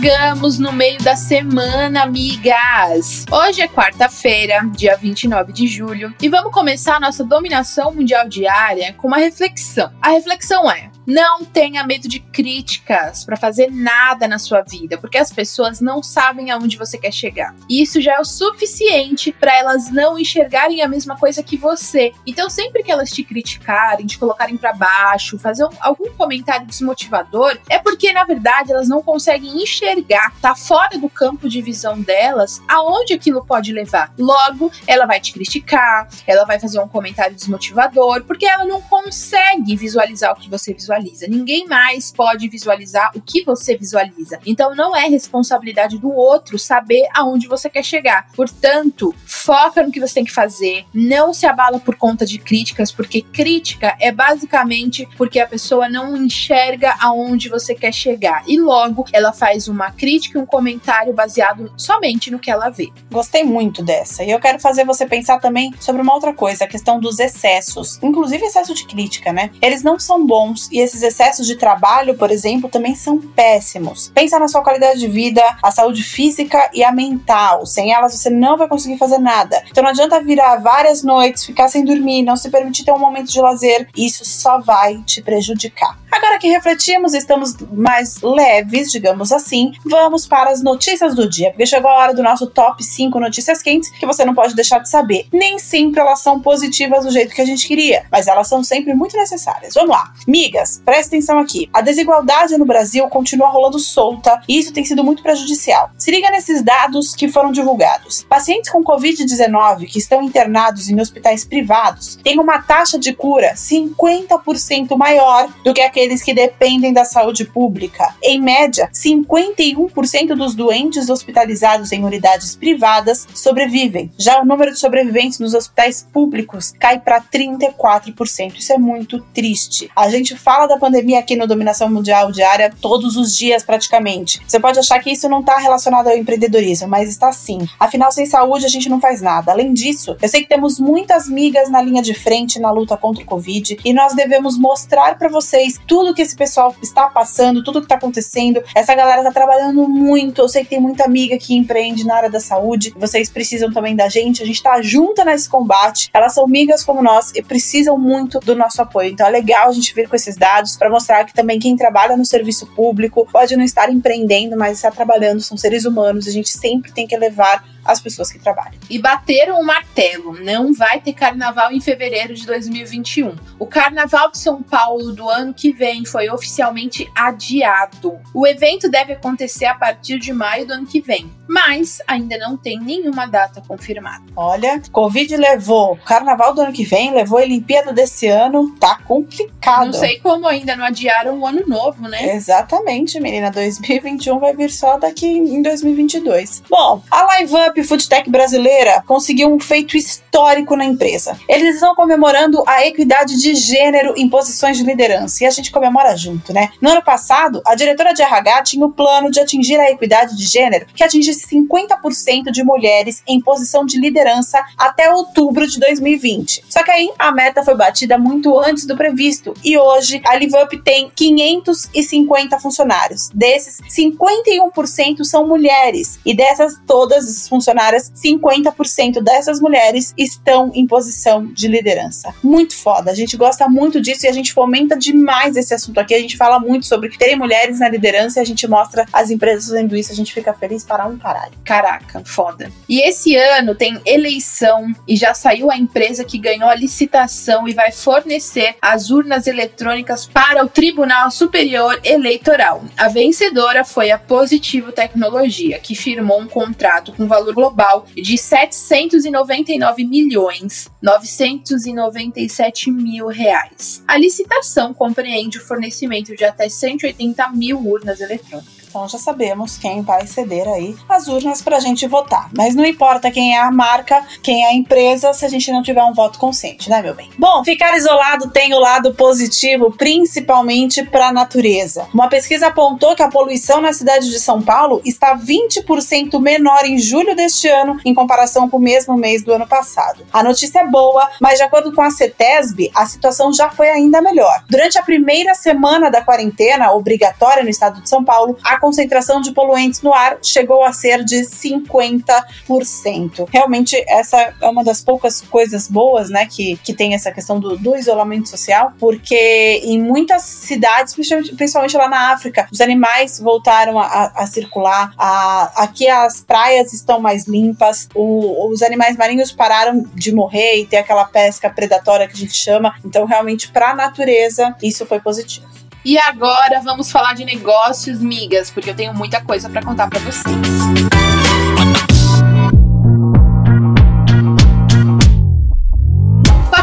Chegamos no meio da semana, amigas! Hoje é quarta-feira, dia 29 de julho, e vamos começar nossa dominação mundial diária com uma reflexão. A reflexão é: não tenha medo de críticas para fazer nada na sua vida, porque as pessoas não sabem aonde você quer chegar. E isso já é o suficiente para elas não enxergarem a mesma coisa que você. Então, sempre que elas te criticarem, te colocarem para baixo, fazer algum comentário desmotivador, é porque na verdade elas não conseguem enxergar, tá fora do campo de visão delas, aonde aquilo pode levar. Logo, ela vai te criticar, ela vai fazer um comentário desmotivador, porque ela não consegue visualizar o que você visualiza visualiza. Ninguém mais pode visualizar o que você visualiza. Então não é responsabilidade do outro saber aonde você quer chegar. Portanto, foca no que você tem que fazer. Não se abala por conta de críticas, porque crítica é basicamente porque a pessoa não enxerga aonde você quer chegar. E logo ela faz uma crítica e um comentário baseado somente no que ela vê. Gostei muito dessa. E eu quero fazer você pensar também sobre uma outra coisa, a questão dos excessos. Inclusive excesso de crítica, né? Eles não são bons e esses excessos de trabalho, por exemplo, também são péssimos. Pensa na sua qualidade de vida, a saúde física e a mental. Sem elas você não vai conseguir fazer nada. Então não adianta virar várias noites, ficar sem dormir, não se permitir ter um momento de lazer. Isso só vai te prejudicar. Agora que refletimos, estamos mais leves, digamos assim, vamos para as notícias do dia, porque chegou a hora do nosso top 5 notícias quentes que você não pode deixar de saber. Nem sempre elas são positivas do jeito que a gente queria, mas elas são sempre muito necessárias. Vamos lá. Migas, presta atenção aqui. A desigualdade no Brasil continua rolando solta e isso tem sido muito prejudicial. Se liga nesses dados que foram divulgados. Pacientes com Covid-19 que estão internados em hospitais privados têm uma taxa de cura 50% maior do que aqueles que dependem da saúde pública. Em média, 51% dos doentes hospitalizados em unidades privadas sobrevivem. Já o número de sobreviventes nos hospitais públicos cai para 34%. Isso é muito triste. A gente fala da pandemia aqui no Dominação Mundial Diária todos os dias praticamente. Você pode achar que isso não está relacionado ao empreendedorismo, mas está sim. Afinal, sem saúde a gente não faz nada. Além disso, eu sei que temos muitas migas na linha de frente na luta contra o Covid e nós devemos mostrar para vocês tudo que esse pessoal está passando, tudo que está acontecendo. Essa galera está trabalhando muito. Eu sei que tem muita amiga que empreende na área da saúde. Vocês precisam também da gente. A gente está junta nesse combate. Elas são amigas como nós e precisam muito do nosso apoio. Então é legal a gente vir com esses dados para mostrar que também quem trabalha no serviço público pode não estar empreendendo, mas está trabalhando, são seres humanos. A gente sempre tem que levar as pessoas que trabalham. E bateram o martelo: não vai ter carnaval em fevereiro de 2021. O carnaval de São Paulo do ano que vem foi oficialmente adiado. O evento deve acontecer a partir de maio do ano que vem, mas ainda não tem nenhuma data confirmada. Olha, Covid levou carnaval do ano que vem, levou a Olimpíada desse ano, tá complicado. Não sei como ainda não adiaram o ano novo, né? Exatamente, menina. 2021 vai vir só daqui em 2022. Bom, a Live Up Foodtech brasileira conseguiu um feito histórico na empresa. Eles estão comemorando a equidade de gênero em posições de liderança e a gente comemora junto, né? No ano passado, a diretora de RH tinha o plano de atingir a equidade de gênero que atingisse 50% de mulheres em posição de liderança até outubro de 2020. Só que aí a meta foi batida muito antes do previsto e hoje a LiveUp tem 550 funcionários. Desses, 51% são mulheres e dessas todas funcionários funcionárias, 50% dessas mulheres estão em posição de liderança. Muito foda. A gente gosta muito disso e a gente fomenta demais esse assunto aqui. A gente fala muito sobre terem mulheres na liderança e a gente mostra as empresas fazendo isso. A gente fica feliz para um caralho. Caraca, foda. E esse ano tem eleição e já saiu a empresa que ganhou a licitação e vai fornecer as urnas eletrônicas para o Tribunal Superior Eleitoral. A vencedora foi a Positivo Tecnologia, que firmou um contrato com valor global de 799 milhões 997 mil reais. A licitação compreende o fornecimento de até 180 mil urnas eletrônicas. Então já sabemos quem vai ceder aí as urnas para a gente votar. Mas não importa quem é a marca, quem é a empresa, se a gente não tiver um voto consciente, né, meu bem? Bom, ficar isolado tem o lado positivo, principalmente para a natureza. Uma pesquisa apontou que a poluição na cidade de São Paulo está 20% menor em julho deste ano em comparação com o mesmo mês do ano passado. A notícia é boa, mas de acordo com a CETESB, a situação já foi ainda melhor. Durante a primeira semana da quarentena obrigatória no estado de São Paulo, a concentração de poluentes no ar chegou a ser de 50%. Realmente, essa é uma das poucas coisas boas, né, que, que tem essa questão do, do isolamento social, porque em muitas cidades, principalmente lá na África, os animais voltaram a, a circular, a, aqui as praias estão mais limpas, o, os animais marinhos pararam de morrer e ter aquela pesca predatória que a gente chama, então realmente para a natureza isso foi positivo. E agora vamos falar de negócios, migas, porque eu tenho muita coisa para contar para vocês.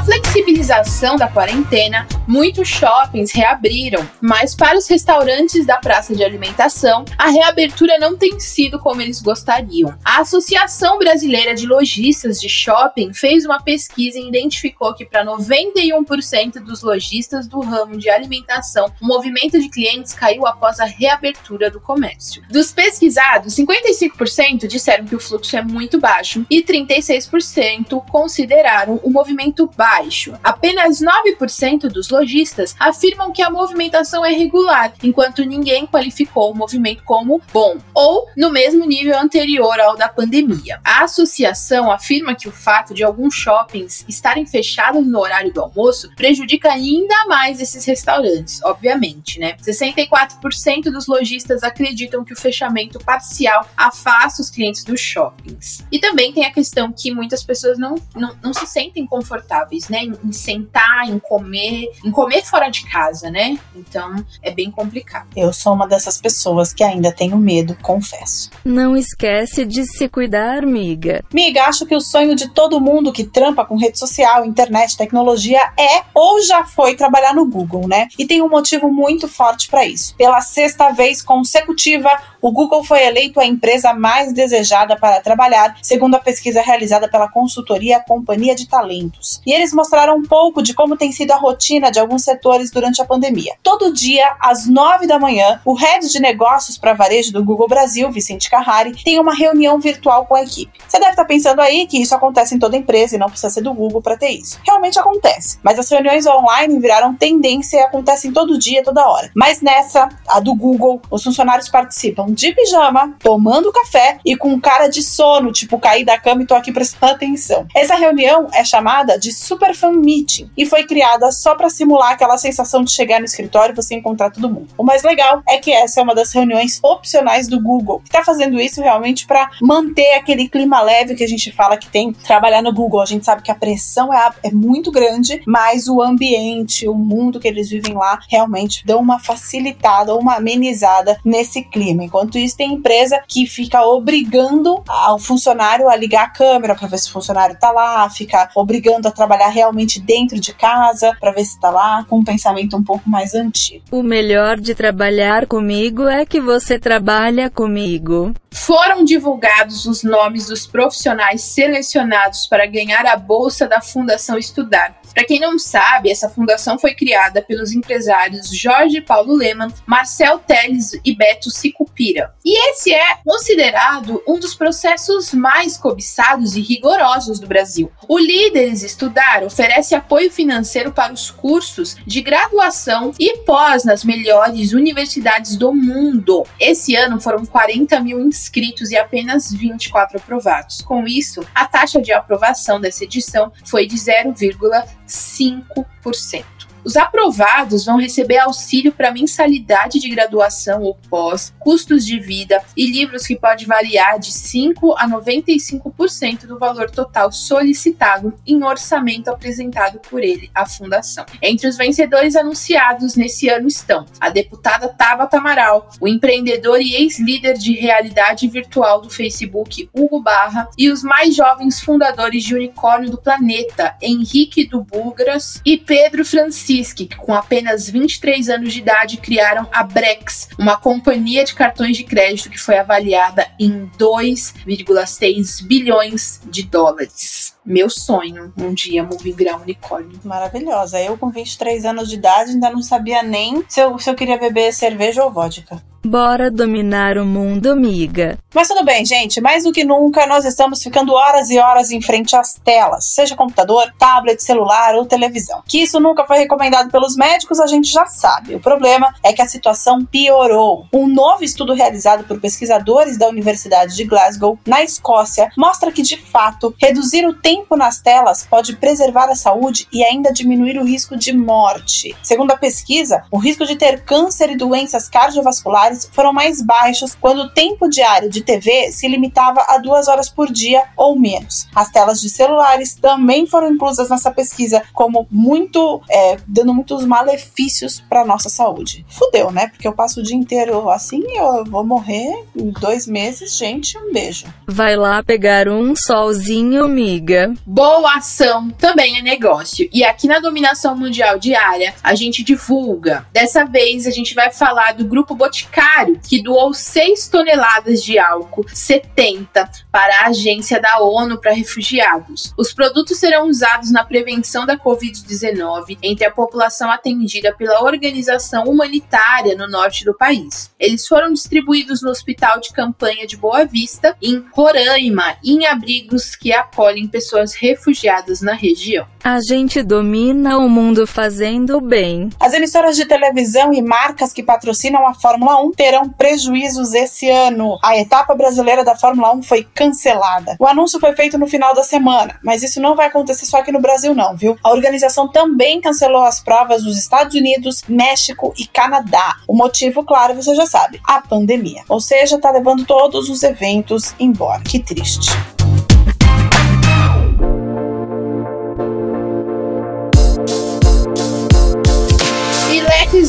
flexibilização da quarentena, muitos shoppings reabriram, mas para os restaurantes da praça de alimentação, a reabertura não tem sido como eles gostariam. A Associação Brasileira de Lojistas de Shopping fez uma pesquisa e identificou que para 91% dos lojistas do ramo de alimentação, o movimento de clientes caiu após a reabertura do comércio. Dos pesquisados, 55% disseram que o fluxo é muito baixo e 36% consideraram o movimento baixo. Apenas 9% dos lojistas afirmam que a movimentação é regular, enquanto ninguém qualificou o movimento como bom ou no mesmo nível anterior ao da pandemia. A associação afirma que o fato de alguns shoppings estarem fechados no horário do almoço prejudica ainda mais esses restaurantes, obviamente, né? 64% dos lojistas acreditam que o fechamento parcial afasta os clientes dos shoppings. E também tem a questão que muitas pessoas não, não, não se sentem confortáveis, né, em sentar, em comer, em comer fora de casa, né? Então é bem complicado. Eu sou uma dessas pessoas que ainda tenho medo, confesso. Não esquece de se cuidar, miga. Miga, acho que o sonho de todo mundo que trampa com rede social, internet, tecnologia é ou já foi trabalhar no Google, né? E tem um motivo muito forte para isso. Pela sexta vez consecutiva, o Google foi eleito a empresa mais desejada para trabalhar, segundo a pesquisa realizada pela consultoria Companhia de Talentos. E eles mostraram mostraram um pouco de como tem sido a rotina de alguns setores durante a pandemia. Todo dia, às nove da manhã, o head de negócios para varejo do Google Brasil, Vicente Carrari, tem uma reunião virtual com a equipe. Você deve estar pensando aí que isso acontece em toda empresa e não precisa ser do Google para ter isso. Realmente acontece, mas as reuniões online viraram tendência e acontecem todo dia, toda hora. Mas nessa, a do Google, os funcionários participam de pijama, tomando café e com cara de sono, tipo cair da cama e tô aqui prestando atenção. Essa reunião é chamada de Super Fan Meeting e foi criada só para simular aquela sensação de chegar no escritório e você encontrar todo mundo. O mais legal é que essa é uma das reuniões opcionais do Google, que está fazendo isso realmente para manter aquele clima leve que a gente fala que tem trabalhar no Google. A gente sabe que a pressão é, é muito grande, mas o ambiente, o mundo que eles vivem lá, realmente dão uma facilitada, uma amenizada nesse clima. Enquanto isso, tem empresa que fica obrigando ao funcionário a ligar a câmera para ver se o funcionário está lá, fica obrigando a trabalhar realmente dentro de casa, para ver se está lá, com um pensamento um pouco mais antigo. O melhor de trabalhar comigo é que você trabalha comigo. Foram divulgados os nomes dos profissionais selecionados para ganhar a bolsa da Fundação Estudar. Para quem não sabe, essa fundação foi criada pelos empresários Jorge Paulo Leman, Marcel Teles e Beto Sicupira. E esse é considerado um dos processos mais cobiçados e rigorosos do Brasil. O Líderes Estudar oferece apoio financeiro para os cursos de graduação e pós nas melhores universidades do mundo. Esse ano foram 40 mil inscritos e apenas 24 aprovados. Com isso, a taxa de aprovação dessa edição foi de 0,5%. 5%. Os aprovados vão receber auxílio para mensalidade de graduação ou pós, custos de vida e livros que pode variar de 5 a 95% do valor total solicitado em orçamento apresentado por ele à fundação. Entre os vencedores anunciados nesse ano estão a deputada Tabata Amaral, o empreendedor e ex-líder de realidade virtual do Facebook Hugo Barra e os mais jovens fundadores de unicórnio do planeta, Henrique do Bugras e Pedro Francisco Que com apenas 23 anos de idade criaram a Brex, uma companhia de cartões de crédito que foi avaliada em 2,6 bilhões de dólares. Meu sonho, um dia me virar um unicórnio. Maravilhosa. Eu, com 23 anos de idade, ainda não sabia nem se eu, se eu queria beber cerveja ou vodka. Bora dominar o mundo, amiga. Mas tudo bem, gente. Mais do que nunca, nós estamos ficando horas e horas em frente às telas, seja computador, tablet, celular ou televisão. Que isso nunca foi recomendado pelos médicos, a gente já sabe. O problema é que a situação piorou. Um novo estudo realizado por pesquisadores da Universidade de Glasgow, na Escócia, mostra que, de fato, reduzir o tempo nas telas pode preservar a saúde e ainda diminuir o risco de morte. Segundo a pesquisa, o risco de ter câncer e doenças cardiovasculares foram mais baixos quando o tempo diário de TV se limitava a duas horas por dia ou menos. As telas de celulares também foram inclusas nessa pesquisa como muito, é, dando muitos malefícios para nossa saúde. Fudeu, né? Porque eu passo o dia inteiro assim e eu vou morrer em dois meses. Gente, um beijo. Vai lá pegar um solzinho, amiga. Boa ação também é negócio. E aqui na Dominação Mundial Diária, a gente divulga. Dessa vez, a gente vai falar do Grupo Boticário que doou 6 toneladas de álcool 70 para a agência da ONU para refugiados. Os produtos serão usados na prevenção da Covid-19 entre a população atendida pela organização humanitária no norte do país. Eles foram distribuídos no Hospital de Campanha de Boa Vista, em Roraima, em abrigos que acolhem pessoas refugiadas na região. A gente domina o mundo fazendo bem. As emissoras de televisão e marcas que patrocinam a Fórmula 1 terão prejuízos esse ano. A etapa brasileira da Fórmula 1 foi cancelada. O anúncio foi feito no final da semana, mas isso não vai acontecer só aqui no Brasil, não, viu? A organização também cancelou as provas dos Estados Unidos, México e Canadá. O motivo, claro, você já sabe: a pandemia. Ou seja, tá levando todos os eventos embora. Que triste.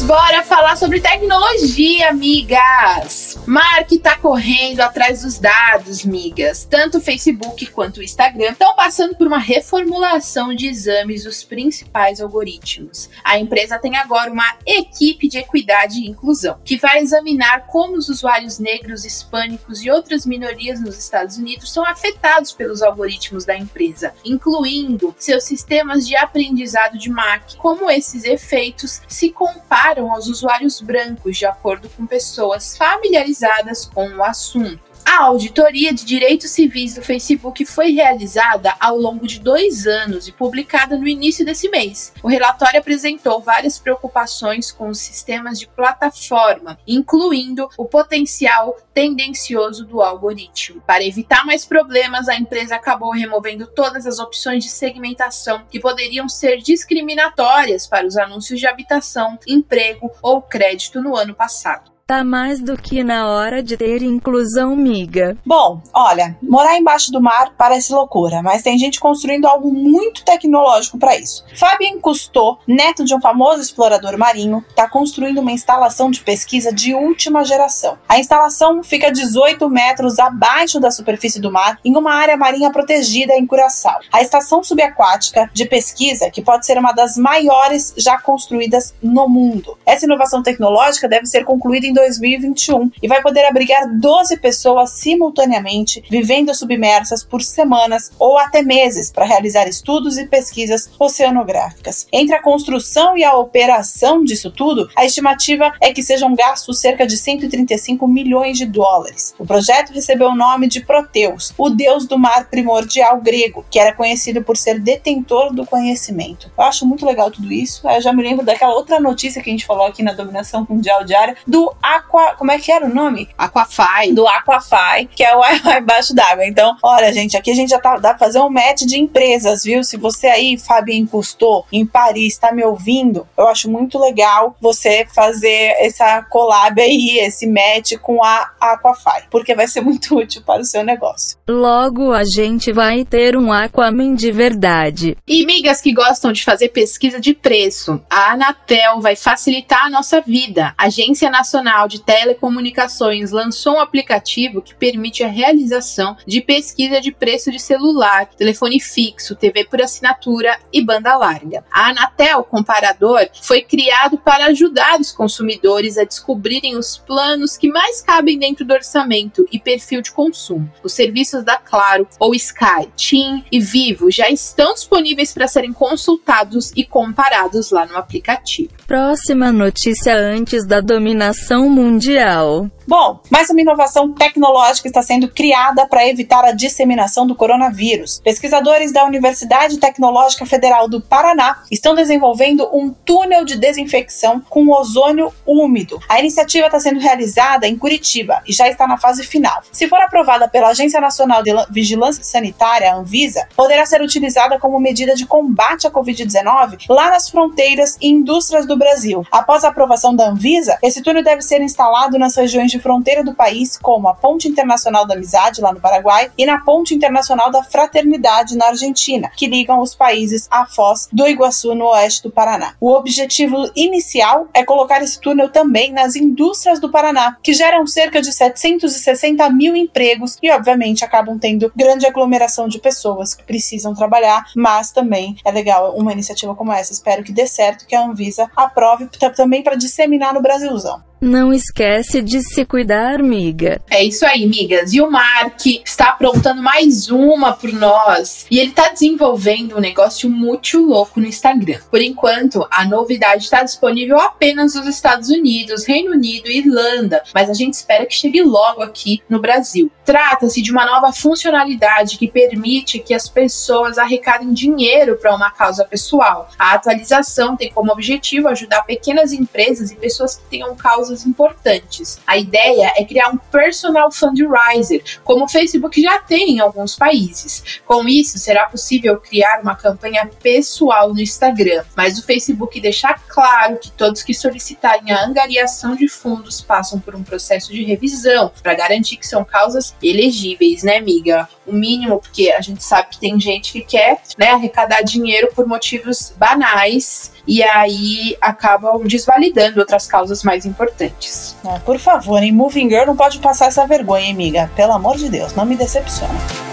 Bora falar sobre tecnologia, amigas! Mark tá correndo atrás dos dados, migas. Tanto o Facebook quanto o Instagram estão passando por uma reformulação de exames dos principais algoritmos. A empresa tem agora uma equipe de equidade e inclusão, que vai examinar como os usuários negros, hispânicos e outras minorias nos Estados Unidos são afetados pelos algoritmos da empresa, incluindo seus sistemas de aprendizado de máquina, como esses efeitos se comparam aos usuários brancos, de acordo com pessoas familiarizadas com o assunto. A auditoria de direitos civis do Facebook foi realizada ao longo de dois anos e publicada no início desse mês. O relatório apresentou várias preocupações com os sistemas de plataforma, incluindo o potencial tendencioso do algoritmo. Para evitar mais problemas, a empresa acabou removendo todas as opções de segmentação que poderiam ser discriminatórias para os anúncios de habitação, emprego ou crédito no ano passado. Tá mais do que na hora de ter inclusão, miga. Bom, olha, morar embaixo do mar parece loucura, mas tem gente construindo algo muito tecnológico para isso. Fabien Cousteau, neto de um famoso explorador marinho, está construindo uma instalação de pesquisa de última geração. A instalação fica 18 metros abaixo da superfície do mar, em uma área marinha protegida em Curaçao. A estação subaquática de pesquisa, que pode ser uma das maiores já construídas no mundo. Essa inovação tecnológica deve ser concluída em 2021 e vai poder abrigar 12 pessoas simultaneamente, vivendo submersas por semanas ou até meses para realizar estudos e pesquisas oceanográficas. Entre a construção e a operação disso tudo, a estimativa é que sejam gastos cerca de 135 milhões de dólares. O projeto recebeu o nome de Proteus, o deus do mar primordial grego, que era conhecido por ser detentor do conhecimento. Eu acho muito legal tudo isso. Eu já me lembro daquela outra notícia que a gente falou aqui na Dominação Mundial Diária do Aqua. Como é que era o nome? Aquafy. Do Aquafy, que é o Wi-Fi embaixo d'água. Então, olha, gente, aqui a gente já tá, dá pra fazer um match de empresas, viu? Se você aí, Fabien Cousteau, em Paris, tá me ouvindo, eu acho muito legal você fazer essa collab aí, esse match com a Aquafy, porque vai ser muito útil para o seu negócio. Logo a gente vai ter um Aquaman de verdade. E migas que gostam de fazer pesquisa de preço, a Anatel vai facilitar a nossa vida. Agência Nacional Nacional de Telecomunicações lançou um aplicativo que permite a realização de pesquisa de preço de celular, telefone fixo, TV por assinatura e banda larga. A Anatel Comparador foi criado para ajudar os consumidores a descobrirem os planos que mais cabem dentro do orçamento e perfil de consumo. Os serviços da Claro ou Sky, TIM e Vivo já estão disponíveis para serem consultados e comparados lá no aplicativo. Próxima notícia antes da dominação mundial. Bom, mais uma inovação tecnológica está sendo criada para evitar a disseminação do coronavírus. Pesquisadores da Universidade Tecnológica Federal do Paraná estão desenvolvendo um túnel de desinfecção com ozônio úmido. A iniciativa está sendo realizada em Curitiba e já está na fase final. Se for aprovada pela Agência Nacional de Vigilância Sanitária, Anvisa, poderá ser utilizada como medida de combate à Covid-19 lá nas fronteiras e indústrias do Brasil. Após a aprovação da Anvisa, esse túnel deve ser instalado nas regiões de fronteira do país, como a Ponte Internacional da Amizade, lá no Paraguai, e na Ponte Internacional da Fraternidade, na Argentina, que ligam os países à Foz do Iguaçu, no oeste do Paraná. O objetivo inicial é colocar esse túnel também nas indústrias do Paraná, que geram cerca de 760 mil empregos e, obviamente, acabam tendo grande aglomeração de pessoas que precisam trabalhar, mas também é legal uma iniciativa como essa. Espero que dê certo, que a Anvisa aprove também para disseminar no Brasilzão. Não esquece de se cuidar, miga. É isso aí, migas. E o Mark está aprontando mais uma por nós. E ele está desenvolvendo um negócio muito louco no Instagram. Por enquanto, a novidade está disponível apenas nos Estados Unidos, Reino Unido e Irlanda, mas a gente espera que chegue logo aqui no Brasil. Trata-se de uma nova funcionalidade que permite que as pessoas arrecadem dinheiro para uma causa pessoal. A atualização tem como objetivo ajudar pequenas empresas e pessoas que tenham causas causas importantes. A ideia é criar um personal fundraiser, como o Facebook já tem em alguns países. Com isso, será possível criar uma campanha pessoal no Instagram, mas o Facebook deixa claro que todos que solicitarem a angariação de fundos passam por um processo de revisão para garantir que são causas elegíveis, né, amiga? O mínimo, porque a gente sabe que tem gente que quer né, arrecadar dinheiro por motivos banais e aí acabam desvalidando outras causas mais importantes. Ah, por favor, em Moving Girl não pode passar essa vergonha, amiga. Pelo amor de Deus, não me decepciona.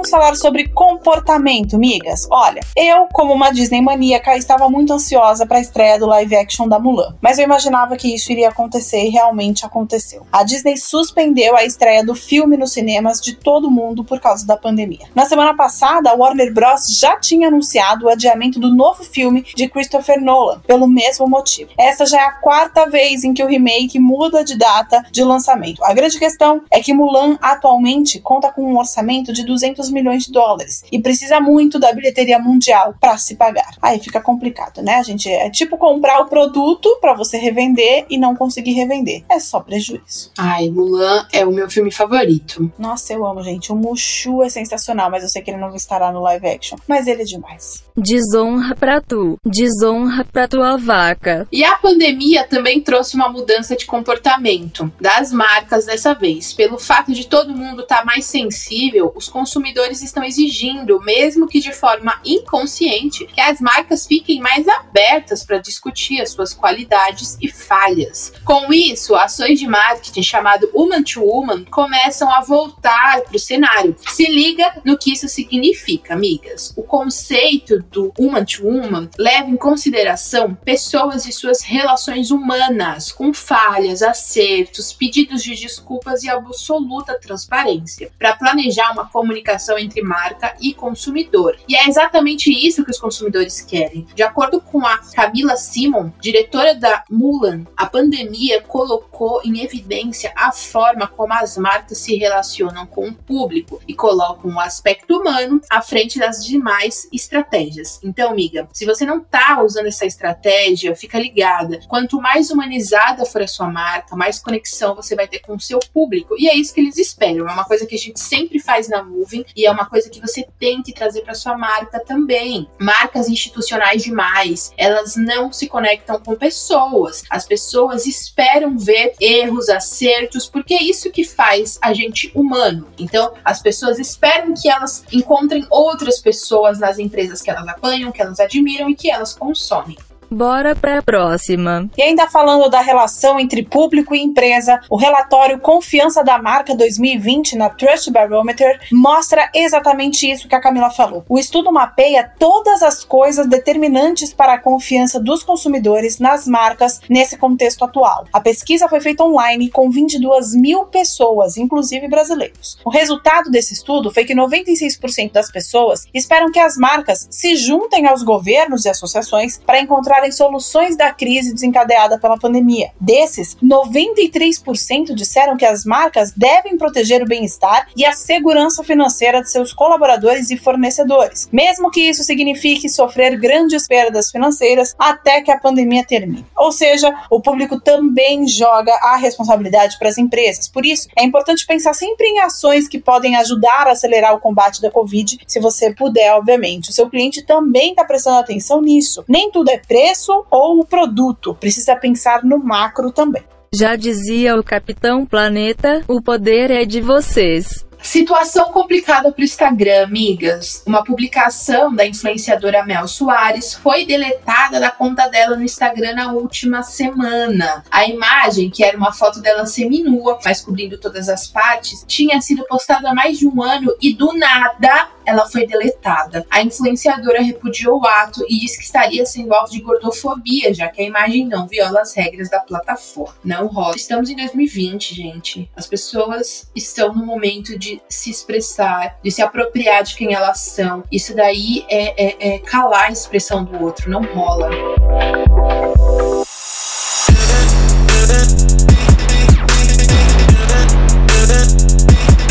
Vamos falar sobre comportamento, migas. Olha, eu, como uma Disney maníaca, estava muito ansiosa para a estreia do live action da Mulan, mas eu imaginava que isso iria acontecer e realmente aconteceu. A Disney suspendeu a estreia do filme nos cinemas de todo mundo por causa da pandemia. Na semana passada, a Warner Bros. já tinha anunciado o adiamento do novo filme de Christopher Nolan, pelo mesmo motivo. Essa já é a quarta vez em que o remake muda de data de lançamento. A grande questão é que Mulan atualmente conta com um orçamento de 200 200 milhões de dólares e precisa muito da bilheteria mundial para se pagar. Aí fica complicado, né? A gente é tipo comprar o produto para você revender e não conseguir revender. É só prejuízo. Ai, Mulan é o meu filme favorito. Nossa, eu amo, gente. O Mushu é sensacional, mas eu sei que ele não estará no live action. Mas ele é demais. Desonra pra tu. Desonra pra tua vaca. E a pandemia também trouxe uma mudança de comportamento das marcas dessa vez. Pelo fato de todo mundo estar tá mais sensível, os consumidores estão exigindo, mesmo que de forma inconsciente, que as marcas fiquem mais abertas para discutir as suas qualidades e falhas. Com isso, ações de marketing chamado Woman to Woman começam a voltar para o cenário. Se liga no que isso significa, amigas. O conceito do Woman to Woman leva em consideração pessoas e suas relações humanas, com falhas, acertos, pedidos de desculpas e absoluta transparência, para planejar uma comunicação entre marca e consumidor. E é exatamente isso que os consumidores querem. De acordo com a Camila Simon, diretora da Mulan, a pandemia colocou em evidência a forma como as marcas se relacionam com o público e colocam o aspecto humano à frente das demais estratégias. Então, amiga, se você não tá usando essa estratégia, fica ligada. Quanto mais humanizada for a sua marca, mais conexão você vai ter com o seu público. E é isso que eles esperam. É uma coisa que a gente sempre faz na Moving e é uma coisa que você tem que trazer para sua marca também. Marcas institucionais demais, elas não se conectam com pessoas. As pessoas esperam ver erros, acertos, porque é isso que faz a gente humano. Então, as pessoas esperam que elas encontrem outras pessoas nas empresas que elas apanham, que elas admiram e que elas consomem. Bora pra próxima. E ainda falando da relação entre público e empresa, o relatório Confiança da Marca 2020 na Trust Barometer mostra exatamente isso que a Camila falou. O estudo mapeia todas as coisas determinantes para a confiança dos consumidores nas marcas nesse contexto atual. A pesquisa foi feita online com 22 mil pessoas, inclusive brasileiros. O resultado desse estudo foi que 96% das pessoas esperam que as marcas se juntem aos governos e associações para encontrar encontrarem soluções da crise desencadeada pela pandemia. Desses, 93% disseram que as marcas devem proteger o bem-estar e a segurança financeira de seus colaboradores e fornecedores, mesmo que isso signifique sofrer grandes perdas financeiras até que a pandemia termine. Ou seja, o público também joga a responsabilidade para as empresas. Por isso, é importante pensar sempre em ações que podem ajudar a acelerar o combate da Covid, se você puder, obviamente. O seu cliente também está prestando atenção nisso. Nem tudo é preço preço ou o produto. Precisa pensar no macro também. Já dizia o Capitão Planeta: o poder é de vocês. Situação complicada para o Instagram, amigas. Uma publicação da influenciadora Mel Soares foi deletada da conta dela no Instagram na última semana. A imagem, que era uma foto dela seminua, mas cobrindo todas as partes, tinha sido postada há mais de um ano e do nada ela foi deletada. A influenciadora repudiou o ato e disse que estaria sendo alvo de gordofobia, já que a imagem não viola as regras da plataforma. Não rola. Estamos em 2020, gente. As pessoas estão no momento de de se expressar, de se apropriar de quem elas são. Isso daí é, é, é calar a expressão do outro, não rola.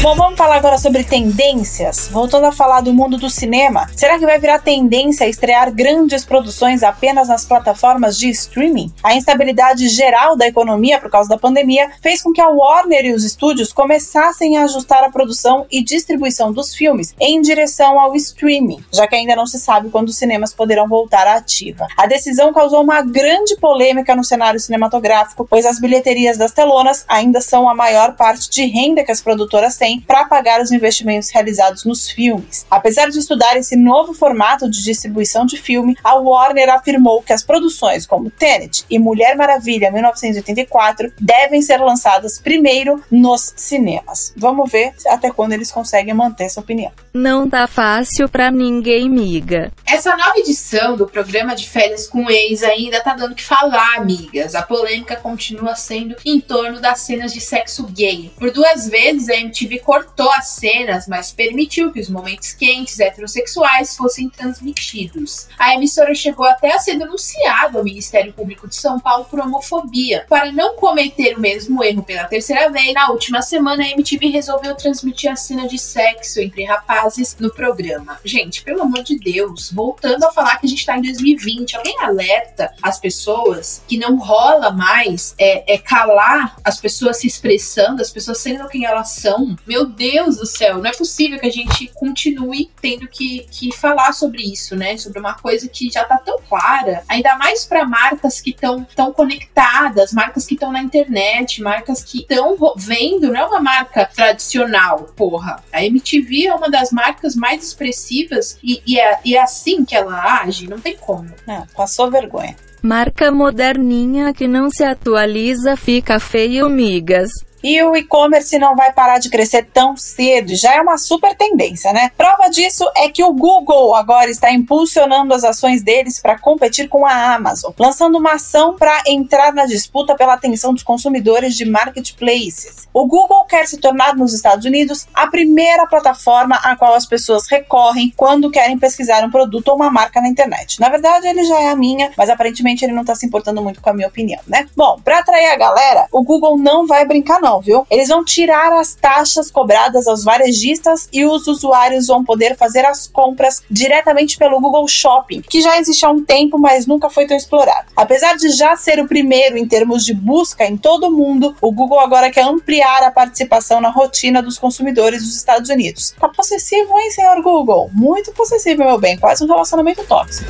Bom, vamos falar agora sobre tendências. Voltando a falar do mundo do cinema, será que vai virar tendência estrear grandes produções apenas nas plataformas de streaming? A instabilidade geral da economia por causa da pandemia fez com que a Warner e os estúdios começassem a ajustar a produção e distribuição dos filmes em direção ao streaming, já que ainda não se sabe quando os cinemas poderão voltar à ativa. A decisão causou uma grande polêmica no cenário cinematográfico, pois as bilheterias das telonas ainda são a maior parte de renda que as produtoras têm para pagar os investimentos realizados nos filmes. Apesar de estudar esse novo formato de distribuição de filme, a Warner afirmou que as produções como Tenet e Mulher Maravilha 1984 devem ser lançadas primeiro nos cinemas. Vamos ver até quando eles conseguem manter essa opinião. Não tá fácil para ninguém, miga. Essa nova edição do programa de férias com ex ainda tá dando que falar, amigas. A polêmica continua sendo em torno das cenas de sexo gay. Por duas vezes a MTV cortou as cenas, mas permitiu que os momentos quentes heterossexuais fossem transmitidos. A emissora chegou até a ser denunciada ao Ministério Público de São Paulo por homofobia. Para não cometer o mesmo erro pela terceira vez, na última semana a MTV resolveu transmitir a cena de sexo entre rapazes no programa. Gente, pelo amor de Deus, voltando a falar que a gente tá em 2020, alguém alerta as pessoas que não rola mais é, é calar as pessoas se expressando, as pessoas sendo quem elas são, meu Deus do céu, não é possível que a gente continue tendo que, que falar sobre isso, né? Sobre uma coisa que já tá tão clara, ainda mais para marcas que estão tão conectadas, marcas que estão na internet, marcas que estão vendo, não é uma marca tradicional, porra. A MTV é uma das marcas mais expressivas e, e, é, e é assim que ela age, não tem como. Não, passou vergonha. Marca moderninha que não se atualiza fica feio, migas. E o e-commerce não vai parar de crescer tão cedo, já é uma super tendência, né? Prova disso é que o Google agora está impulsionando as ações deles para competir com a Amazon, lançando uma ação para entrar na disputa pela atenção dos consumidores de marketplaces. O Google quer se tornar nos Estados Unidos a primeira plataforma a qual as pessoas recorrem quando querem pesquisar um produto ou uma marca na internet. Na verdade, ele já é a minha, mas aparentemente ele não está se importando muito com a minha opinião, né? Bom, para atrair a galera, o Google não vai brincar não não, viu? Eles vão tirar as taxas cobradas aos varejistas e os usuários vão poder fazer as compras diretamente pelo Google Shopping, que já existe há um tempo, mas nunca foi tão explorado. Apesar de já ser o primeiro em termos de busca em todo o mundo, o Google agora quer ampliar a participação na rotina dos consumidores dos Estados Unidos. Tá possessivo, hein, senhor Google? Muito possessivo, meu bem, quase um relacionamento tóxico.